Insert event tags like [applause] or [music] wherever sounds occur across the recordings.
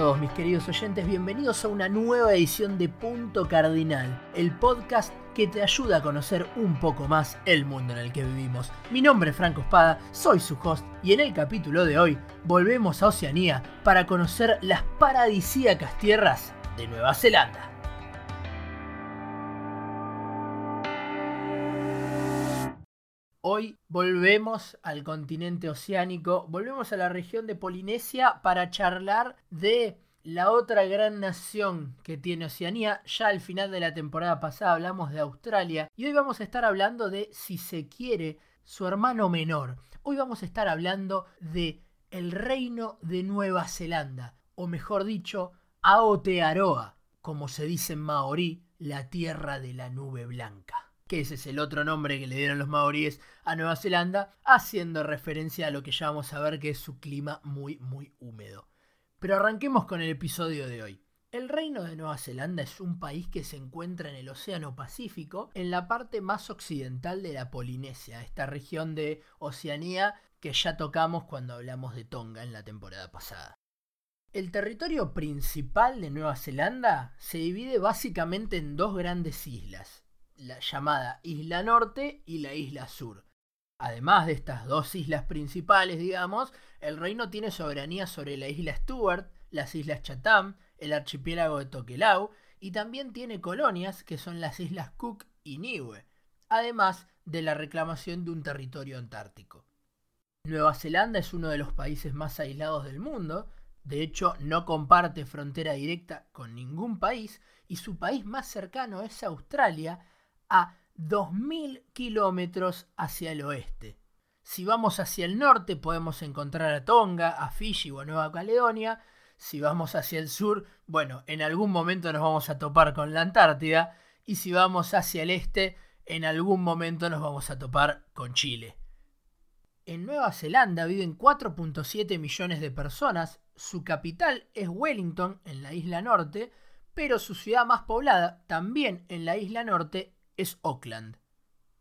todos mis queridos oyentes, bienvenidos a una nueva edición de Punto Cardinal, el podcast que te ayuda a conocer un poco más el mundo en el que vivimos. Mi nombre es Franco Espada, soy su host y en el capítulo de hoy volvemos a Oceanía para conocer las paradisíacas tierras de Nueva Zelanda. Hoy volvemos al continente oceánico, volvemos a la región de Polinesia para charlar de la otra gran nación que tiene Oceanía. Ya al final de la temporada pasada hablamos de Australia y hoy vamos a estar hablando de, si se quiere, su hermano menor. Hoy vamos a estar hablando de el reino de Nueva Zelanda, o mejor dicho, Aotearoa, como se dice en maorí, la tierra de la nube blanca que ese es el otro nombre que le dieron los maoríes a Nueva Zelanda, haciendo referencia a lo que ya vamos a ver que es su clima muy muy húmedo. Pero arranquemos con el episodio de hoy. El reino de Nueva Zelanda es un país que se encuentra en el Océano Pacífico, en la parte más occidental de la Polinesia, esta región de Oceanía que ya tocamos cuando hablamos de Tonga en la temporada pasada. El territorio principal de Nueva Zelanda se divide básicamente en dos grandes islas, la llamada Isla Norte y la Isla Sur. Además de estas dos islas principales, digamos, el reino tiene soberanía sobre la isla Stuart, las islas Chatham, el archipiélago de Tokelau y también tiene colonias que son las islas Cook y Niue, además de la reclamación de un territorio antártico. Nueva Zelanda es uno de los países más aislados del mundo, de hecho no comparte frontera directa con ningún país y su país más cercano es Australia, a 2.000 kilómetros hacia el oeste. Si vamos hacia el norte podemos encontrar a Tonga, a Fiji o a Nueva Caledonia. Si vamos hacia el sur, bueno, en algún momento nos vamos a topar con la Antártida. Y si vamos hacia el este, en algún momento nos vamos a topar con Chile. En Nueva Zelanda viven 4.7 millones de personas. Su capital es Wellington, en la isla norte, pero su ciudad más poblada, también en la isla norte, es Auckland.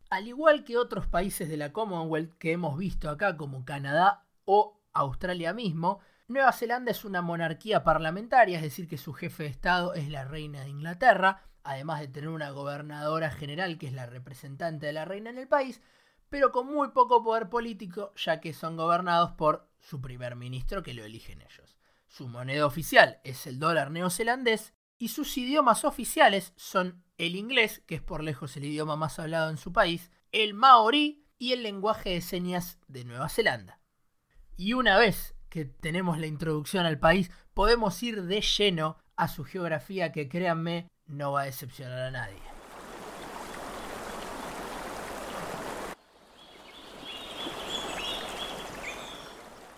Al igual que otros países de la Commonwealth que hemos visto acá como Canadá o Australia mismo, Nueva Zelanda es una monarquía parlamentaria, es decir, que su jefe de Estado es la reina de Inglaterra, además de tener una gobernadora general que es la representante de la reina en el país, pero con muy poco poder político, ya que son gobernados por su primer ministro que lo eligen ellos. Su moneda oficial es el dólar neozelandés y sus idiomas oficiales son el inglés, que es por lejos el idioma más hablado en su país, el maorí y el lenguaje de señas de Nueva Zelanda. Y una vez que tenemos la introducción al país, podemos ir de lleno a su geografía que créanme no va a decepcionar a nadie.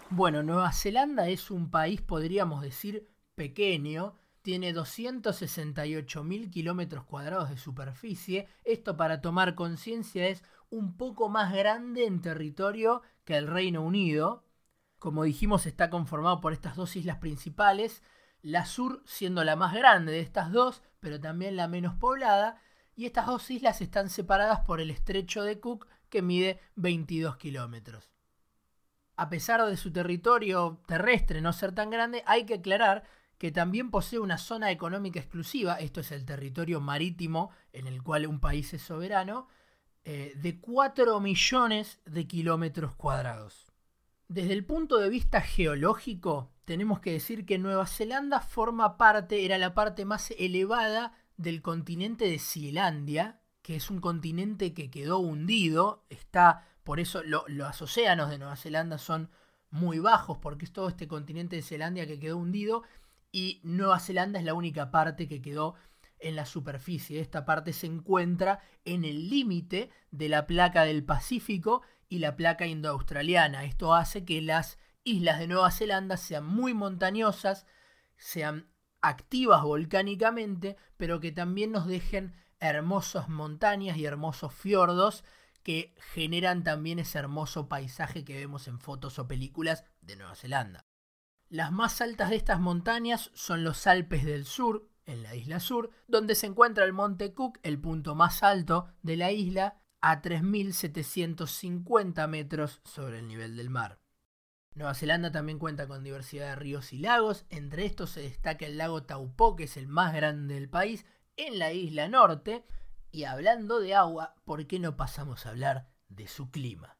Bueno, Nueva Zelanda es un país, podríamos decir, pequeño, tiene 268.000 kilómetros cuadrados de superficie. Esto para tomar conciencia es un poco más grande en territorio que el Reino Unido. Como dijimos, está conformado por estas dos islas principales, la sur siendo la más grande de estas dos, pero también la menos poblada, y estas dos islas están separadas por el estrecho de Cook, que mide 22 kilómetros. A pesar de su territorio terrestre no ser tan grande, hay que aclarar que también posee una zona económica exclusiva, esto es el territorio marítimo en el cual un país es soberano, eh, de 4 millones de kilómetros cuadrados. Desde el punto de vista geológico, tenemos que decir que Nueva Zelanda forma parte, era la parte más elevada del continente de Zelandia, que es un continente que quedó hundido, está, por eso los océanos de Nueva Zelanda son muy bajos, porque es todo este continente de Zelandia que quedó hundido, y Nueva Zelanda es la única parte que quedó en la superficie. Esta parte se encuentra en el límite de la placa del Pacífico y la placa indoaustraliana. Esto hace que las islas de Nueva Zelanda sean muy montañosas, sean activas volcánicamente, pero que también nos dejen hermosas montañas y hermosos fiordos que generan también ese hermoso paisaje que vemos en fotos o películas de Nueva Zelanda. Las más altas de estas montañas son los Alpes del Sur, en la isla sur, donde se encuentra el Monte Cook, el punto más alto de la isla, a 3.750 metros sobre el nivel del mar. Nueva Zelanda también cuenta con diversidad de ríos y lagos, entre estos se destaca el lago Taupo, que es el más grande del país, en la isla norte. Y hablando de agua, ¿por qué no pasamos a hablar de su clima?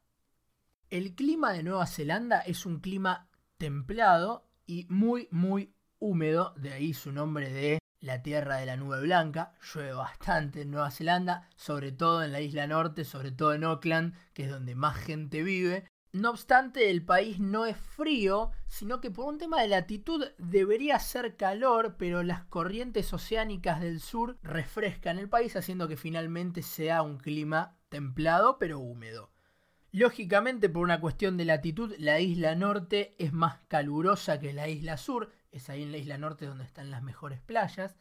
El clima de Nueva Zelanda es un clima templado y muy, muy húmedo, de ahí su nombre de la tierra de la nube blanca. Llueve bastante en Nueva Zelanda, sobre todo en la isla norte, sobre todo en Auckland, que es donde más gente vive. No obstante, el país no es frío, sino que por un tema de latitud debería ser calor, pero las corrientes oceánicas del sur refrescan el país, haciendo que finalmente sea un clima templado pero húmedo. Lógicamente, por una cuestión de latitud, la isla norte es más calurosa que la isla sur, es ahí en la isla norte donde están las mejores playas,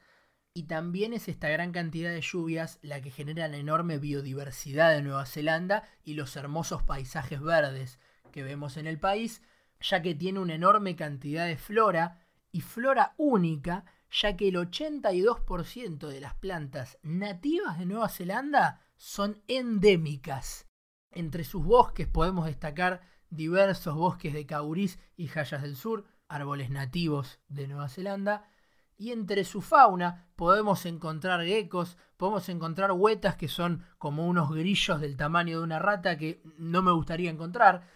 y también es esta gran cantidad de lluvias la que genera la enorme biodiversidad de Nueva Zelanda y los hermosos paisajes verdes que vemos en el país, ya que tiene una enorme cantidad de flora y flora única, ya que el 82% de las plantas nativas de Nueva Zelanda son endémicas. Entre sus bosques podemos destacar diversos bosques de caurís y hayas del sur, árboles nativos de Nueva Zelanda, y entre su fauna podemos encontrar geckos, podemos encontrar huetas que son como unos grillos del tamaño de una rata que no me gustaría encontrar,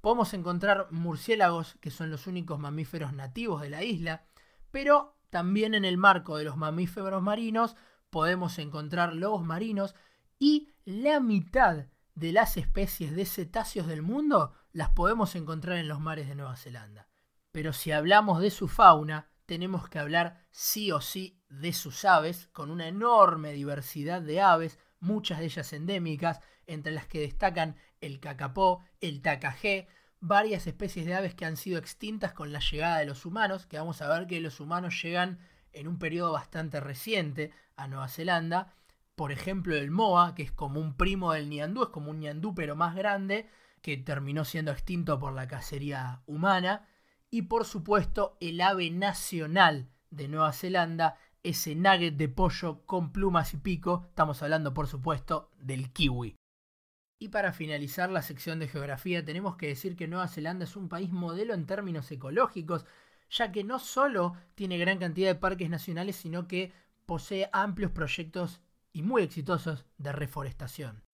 podemos encontrar murciélagos que son los únicos mamíferos nativos de la isla, pero también en el marco de los mamíferos marinos podemos encontrar lobos marinos y la mitad de las especies de cetáceos del mundo las podemos encontrar en los mares de Nueva Zelanda. Pero si hablamos de su fauna, tenemos que hablar sí o sí de sus aves, con una enorme diversidad de aves, muchas de ellas endémicas, entre las que destacan el cacapó, el tacajé, varias especies de aves que han sido extintas con la llegada de los humanos, que vamos a ver que los humanos llegan en un periodo bastante reciente a Nueva Zelanda. Por ejemplo, el moa, que es como un primo del ñandú, es como un ñandú pero más grande, que terminó siendo extinto por la cacería humana y por supuesto el ave nacional de Nueva Zelanda, ese nugget de pollo con plumas y pico, estamos hablando por supuesto del kiwi. Y para finalizar la sección de geografía tenemos que decir que Nueva Zelanda es un país modelo en términos ecológicos, ya que no solo tiene gran cantidad de parques nacionales, sino que posee amplios proyectos y muy exitosos de reforestación.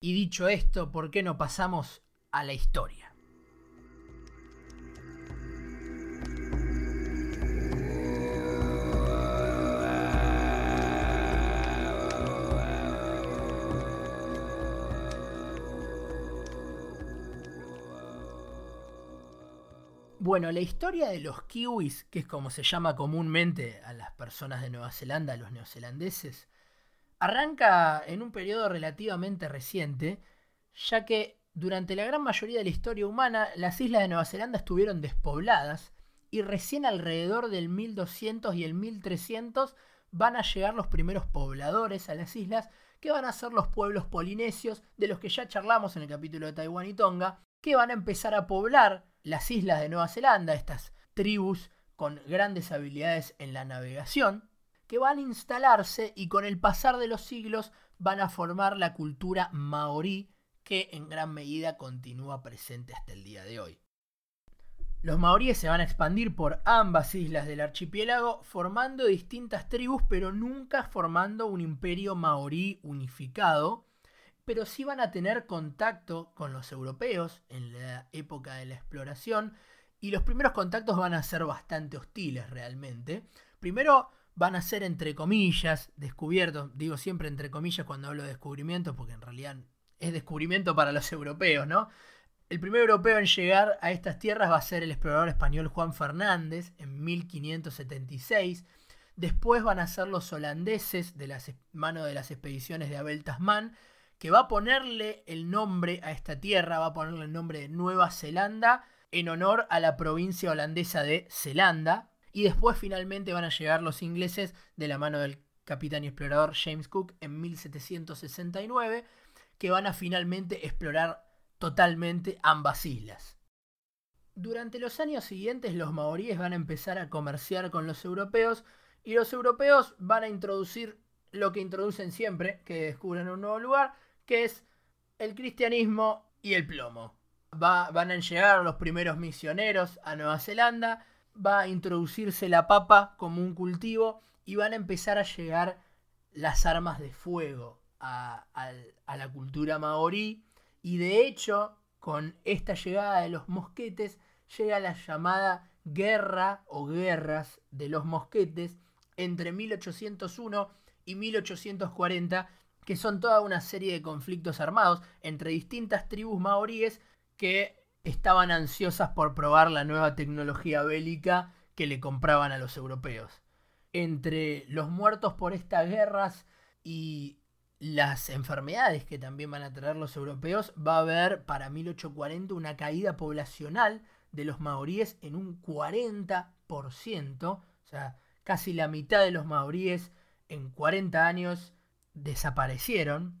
Y dicho esto, ¿por qué no pasamos a la historia? Bueno, la historia de los kiwis, que es como se llama comúnmente a las personas de Nueva Zelanda, a los neozelandeses, arranca en un periodo relativamente reciente, ya que durante la gran mayoría de la historia humana las islas de Nueva Zelanda estuvieron despobladas y recién alrededor del 1200 y el 1300 van a llegar los primeros pobladores a las islas, que van a ser los pueblos polinesios, de los que ya charlamos en el capítulo de Taiwán y Tonga, que van a empezar a poblar las islas de Nueva Zelanda, estas tribus con grandes habilidades en la navegación, que van a instalarse y con el pasar de los siglos van a formar la cultura maorí que en gran medida continúa presente hasta el día de hoy. Los maoríes se van a expandir por ambas islas del archipiélago formando distintas tribus pero nunca formando un imperio maorí unificado, pero sí van a tener contacto con los europeos en la época de la exploración y los primeros contactos van a ser bastante hostiles realmente. Primero van a ser entre comillas descubiertos, digo siempre entre comillas cuando hablo de descubrimiento porque en realidad es descubrimiento para los europeos, ¿no? El primer europeo en llegar a estas tierras va a ser el explorador español Juan Fernández en 1576. Después van a ser los holandeses de las mano de las expediciones de Abel Tasman que va a ponerle el nombre a esta tierra, va a ponerle el nombre de Nueva Zelanda en honor a la provincia holandesa de Zelanda. Y después finalmente van a llegar los ingleses de la mano del capitán y explorador James Cook en 1769, que van a finalmente explorar totalmente ambas islas. Durante los años siguientes los maoríes van a empezar a comerciar con los europeos y los europeos van a introducir lo que introducen siempre que descubren un nuevo lugar, que es el cristianismo y el plomo. van a llegar los primeros misioneros a Nueva Zelanda, va a introducirse la papa como un cultivo y van a empezar a llegar las armas de fuego a, la cultura maorí. Y de hecho, con esta llegada de los mosquetes, llega la llamada guerra o guerras de los mosquetes entre 1801 y 1840, que son toda una serie de conflictos armados entre distintas tribus maoríes que estaban ansiosas por probar la nueva tecnología bélica que le compraban a los europeos. Entre los muertos por estas guerras y las enfermedades que también van a traer los europeos, va a haber para 1840 una caída poblacional de los maoríes en un 40%, o sea, casi la mitad de los maoríes en 40 años desaparecieron.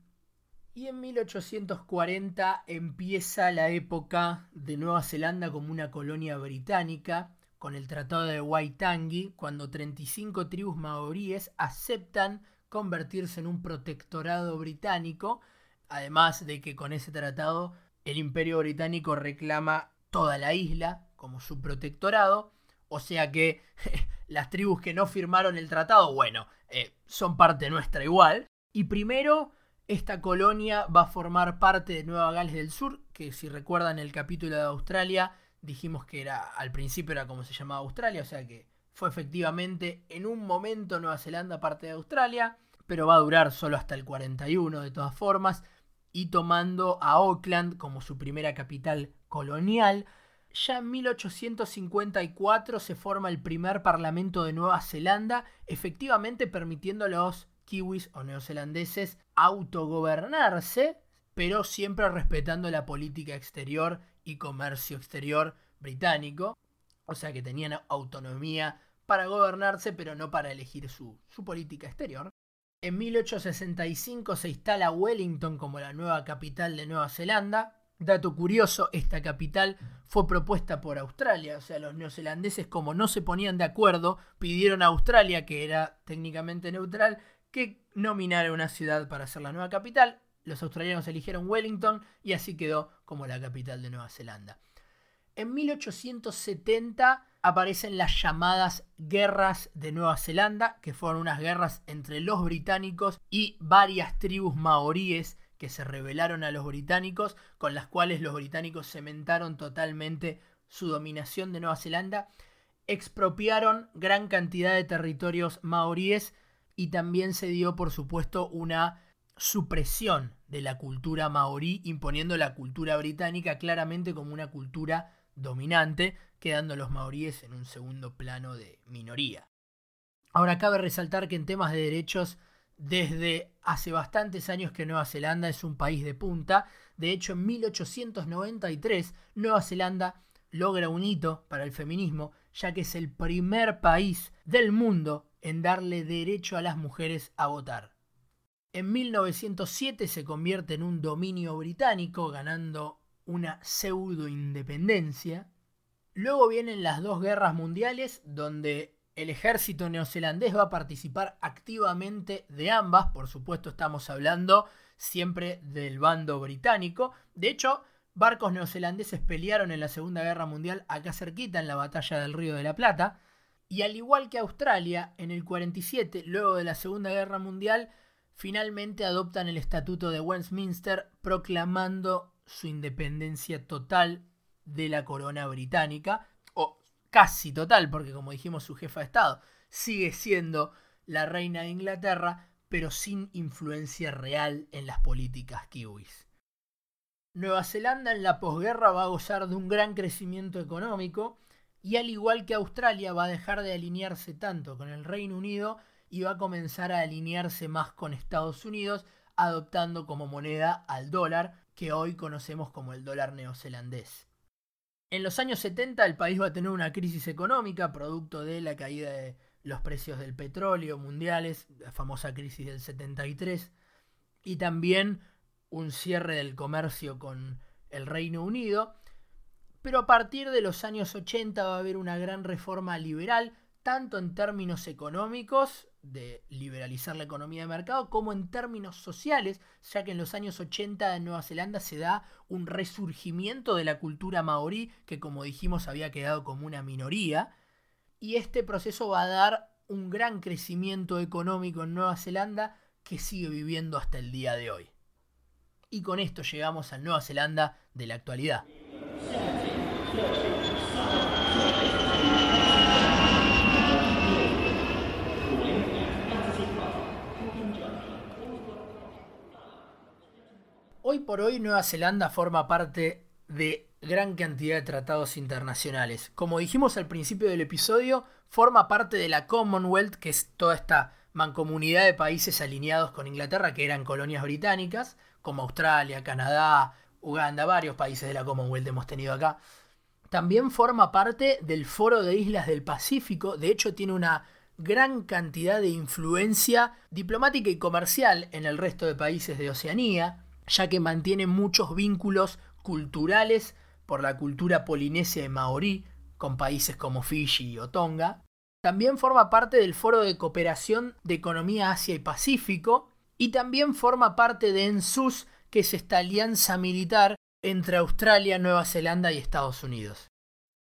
Y en 1840 empieza la época de Nueva Zelanda como una colonia británica, con el Tratado de Waitangi, cuando 35 tribus maoríes aceptan convertirse en un protectorado británico, además de que con ese tratado el imperio británico reclama toda la isla como su protectorado, o sea que [laughs] las tribus que no firmaron el tratado, bueno, eh, son parte nuestra igual. Y primero, esta colonia va a formar parte de Nueva Gales del Sur, que si recuerdan el capítulo de Australia, dijimos que era al principio era como se llamaba Australia, o sea que fue efectivamente en un momento Nueva Zelanda parte de Australia, pero va a durar solo hasta el 41 de todas formas, y tomando a Auckland como su primera capital colonial. Ya en 1854 se forma el primer parlamento de Nueva Zelanda, efectivamente permitiendo a los kiwis o neozelandeses autogobernarse, pero siempre respetando la política exterior y comercio exterior británico. O sea que tenían autonomía para gobernarse, pero no para elegir su, su política exterior. En 1865 se instala Wellington como la nueva capital de Nueva Zelanda, Dato curioso, esta capital fue propuesta por Australia, o sea, los neozelandeses como no se ponían de acuerdo, pidieron a Australia, que era técnicamente neutral, que nominara una ciudad para ser la nueva capital. Los australianos eligieron Wellington y así quedó como la capital de Nueva Zelanda. En 1870 aparecen las llamadas guerras de Nueva Zelanda, que fueron unas guerras entre los británicos y varias tribus maoríes que se rebelaron a los británicos, con las cuales los británicos cementaron totalmente su dominación de Nueva Zelanda, expropiaron gran cantidad de territorios maoríes y también se dio, por supuesto, una supresión de la cultura maorí, imponiendo la cultura británica claramente como una cultura dominante, quedando los maoríes en un segundo plano de minoría. Ahora cabe resaltar que en temas de derechos desde hace bastantes años que Nueva Zelanda es un país de punta. De hecho, en 1893 Nueva Zelanda logra un hito para el feminismo, ya que es el primer país del mundo en darle derecho a las mujeres a votar. En 1907 se convierte en un dominio británico, ganando una pseudo independencia. Luego vienen las dos guerras mundiales, donde el ejército neozelandés va a participar activamente de ambas, por supuesto estamos hablando siempre del bando británico. De hecho, barcos neozelandeses pelearon en la Segunda Guerra Mundial acá cerquita en la batalla del Río de la Plata. Y al igual que Australia, en el 47, luego de la Segunda Guerra Mundial, finalmente adoptan el Estatuto de Westminster proclamando su independencia total de la corona británica, casi total, porque como dijimos su jefa de Estado sigue siendo la reina de Inglaterra, pero sin influencia real en las políticas kiwis. Nueva Zelanda en la posguerra va a gozar de un gran crecimiento económico y al igual que Australia va a dejar de alinearse tanto con el Reino Unido y va a comenzar a alinearse más con Estados Unidos, adoptando como moneda al dólar, que hoy conocemos como el dólar neozelandés. En los años 70 el país va a tener una crisis económica producto de la caída de los precios del petróleo mundiales, la famosa crisis del 73, y también un cierre del comercio con el Reino Unido. Pero a partir de los años 80 va a haber una gran reforma liberal, tanto en términos económicos, de liberalizar la economía de mercado, como en términos sociales, ya que en los años 80 en Nueva Zelanda se da un resurgimiento de la cultura maorí, que como dijimos había quedado como una minoría, y este proceso va a dar un gran crecimiento económico en Nueva Zelanda que sigue viviendo hasta el día de hoy. Y con esto llegamos a Nueva Zelanda de la actualidad. Hoy por hoy Nueva Zelanda forma parte de gran cantidad de tratados internacionales. Como dijimos al principio del episodio, forma parte de la Commonwealth, que es toda esta mancomunidad de países alineados con Inglaterra, que eran colonias británicas, como Australia, Canadá, Uganda, varios países de la Commonwealth hemos tenido acá. También forma parte del Foro de Islas del Pacífico, de hecho tiene una gran cantidad de influencia diplomática y comercial en el resto de países de Oceanía ya que mantiene muchos vínculos culturales por la cultura polinesia de maorí con países como Fiji o Tonga. También forma parte del Foro de Cooperación de Economía Asia y Pacífico y también forma parte de ENSUS, que es esta alianza militar entre Australia, Nueva Zelanda y Estados Unidos.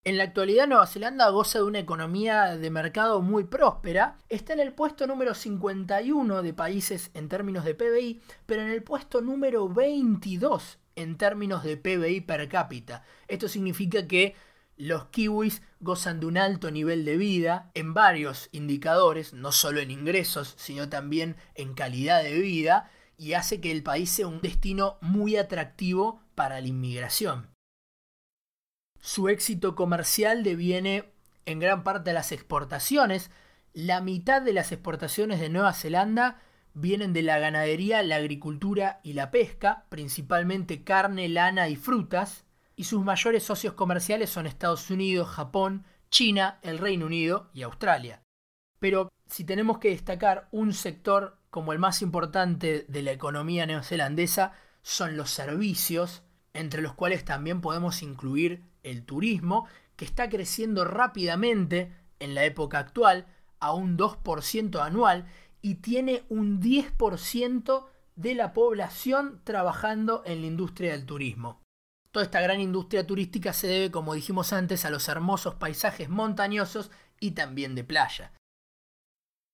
En la actualidad Nueva Zelanda goza de una economía de mercado muy próspera, está en el puesto número 51 de países en términos de PBI, pero en el puesto número 22 en términos de PBI per cápita. Esto significa que los kiwis gozan de un alto nivel de vida en varios indicadores, no solo en ingresos, sino también en calidad de vida, y hace que el país sea un destino muy atractivo para la inmigración. Su éxito comercial deviene en gran parte de las exportaciones. La mitad de las exportaciones de Nueva Zelanda vienen de la ganadería, la agricultura y la pesca, principalmente carne, lana y frutas, y sus mayores socios comerciales son Estados Unidos, Japón, China, el Reino Unido y Australia. Pero si tenemos que destacar un sector como el más importante de la economía neozelandesa, son los servicios, entre los cuales también podemos incluir el turismo, que está creciendo rápidamente en la época actual a un 2% anual y tiene un 10% de la población trabajando en la industria del turismo. Toda esta gran industria turística se debe, como dijimos antes, a los hermosos paisajes montañosos y también de playa.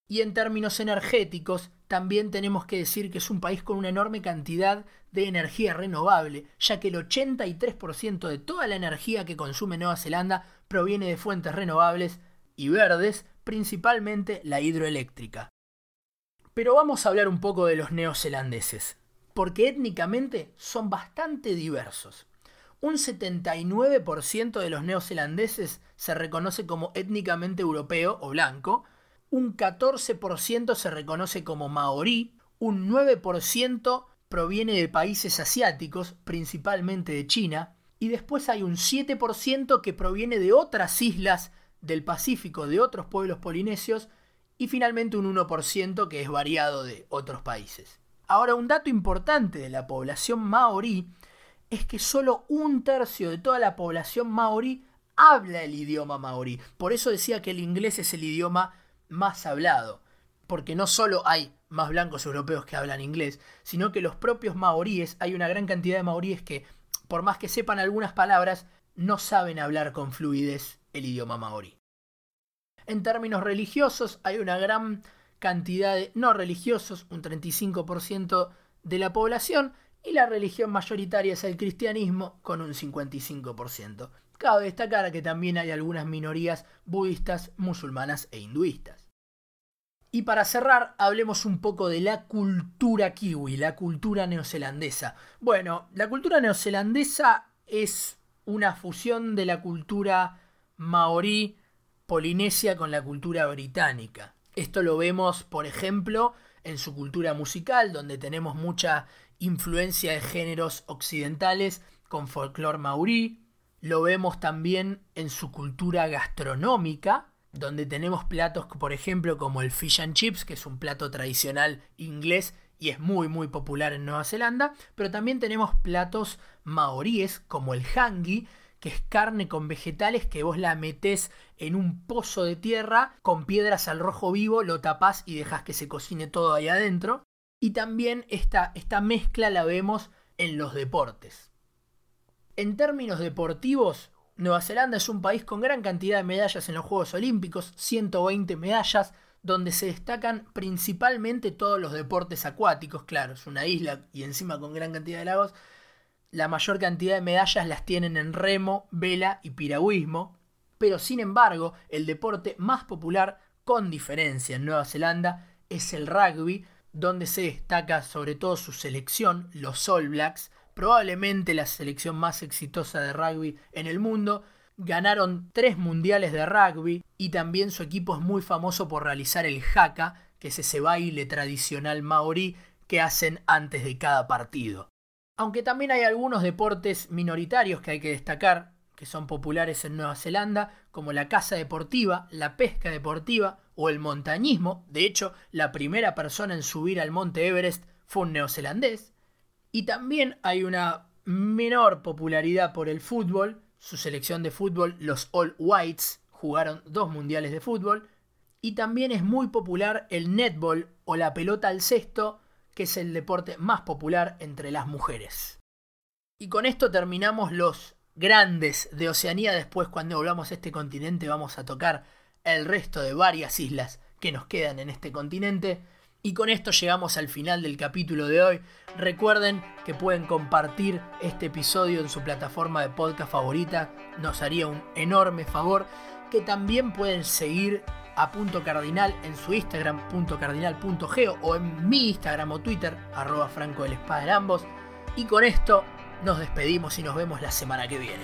Y en términos energéticos, también tenemos que decir que es un país con una enorme cantidad de energía renovable, ya que el 83% de toda la energía que consume Nueva Zelanda proviene de fuentes renovables y verdes, principalmente la hidroeléctrica. Pero vamos a hablar un poco de los neozelandeses, porque étnicamente son bastante diversos. Un 79% de los neozelandeses se reconoce como étnicamente europeo o blanco, un 14% se reconoce como maorí, un 9% proviene de países asiáticos, principalmente de China, y después hay un 7% que proviene de otras islas del Pacífico, de otros pueblos polinesios, y finalmente un 1% que es variado de otros países. Ahora, un dato importante de la población maorí es que solo un tercio de toda la población maorí habla el idioma maorí. Por eso decía que el inglés es el idioma más hablado, porque no solo hay más blancos europeos que hablan inglés, sino que los propios maoríes, hay una gran cantidad de maoríes que, por más que sepan algunas palabras, no saben hablar con fluidez el idioma maorí. En términos religiosos, hay una gran cantidad de no religiosos, un 35% de la población, y la religión mayoritaria es el cristianismo con un 55%. Cabe destacar que también hay algunas minorías budistas, musulmanas e hinduistas. Y para cerrar, hablemos un poco de la cultura kiwi, la cultura neozelandesa. Bueno, la cultura neozelandesa es una fusión de la cultura maorí polinesia con la cultura británica. Esto lo vemos, por ejemplo, en su cultura musical, donde tenemos mucha influencia de géneros occidentales con folclore maorí. Lo vemos también en su cultura gastronómica, donde tenemos platos, por ejemplo, como el fish and chips, que es un plato tradicional inglés y es muy muy popular en Nueva Zelanda, pero también tenemos platos maoríes como el hangi, que es carne con vegetales que vos la metés en un pozo de tierra con piedras al rojo vivo, lo tapás y dejas que se cocine todo ahí adentro. Y también esta, esta mezcla la vemos en los deportes. En términos deportivos, Nueva Zelanda es un país con gran cantidad de medallas en los Juegos Olímpicos, 120 medallas, donde se destacan principalmente todos los deportes acuáticos, claro, es una isla y encima con gran cantidad de lagos. La mayor cantidad de medallas las tienen en remo, vela y piragüismo, pero sin embargo, el deporte más popular con diferencia en Nueva Zelanda es el rugby, donde se destaca sobre todo su selección, los All Blacks, probablemente la selección más exitosa de rugby en el mundo. Ganaron tres mundiales de rugby y también su equipo es muy famoso por realizar el haka, que es ese baile tradicional maorí que hacen antes de cada partido. Aunque también hay algunos deportes minoritarios que hay que destacar, que son populares en Nueva Zelanda, como la caza deportiva, la pesca deportiva o el montañismo. De hecho, la primera persona en subir al monte Everest fue un neozelandés. Y también hay una menor popularidad por el fútbol. Su selección de fútbol, los All Whites, jugaron dos mundiales de fútbol. Y también es muy popular el netball o la pelota al cesto, que es el deporte más popular entre las mujeres. Y con esto terminamos los grandes de Oceanía. Después, cuando volvamos a este continente, vamos a tocar el resto de varias islas que nos quedan en este continente. Y con esto llegamos al final del capítulo de hoy. Recuerden que pueden compartir este episodio en su plataforma de podcast favorita. Nos haría un enorme favor. Que también pueden seguir a Punto Cardinal en su Instagram, punto cardinal.geo o en mi Instagram o Twitter, arroba franco del espada en ambos. Y con esto nos despedimos y nos vemos la semana que viene.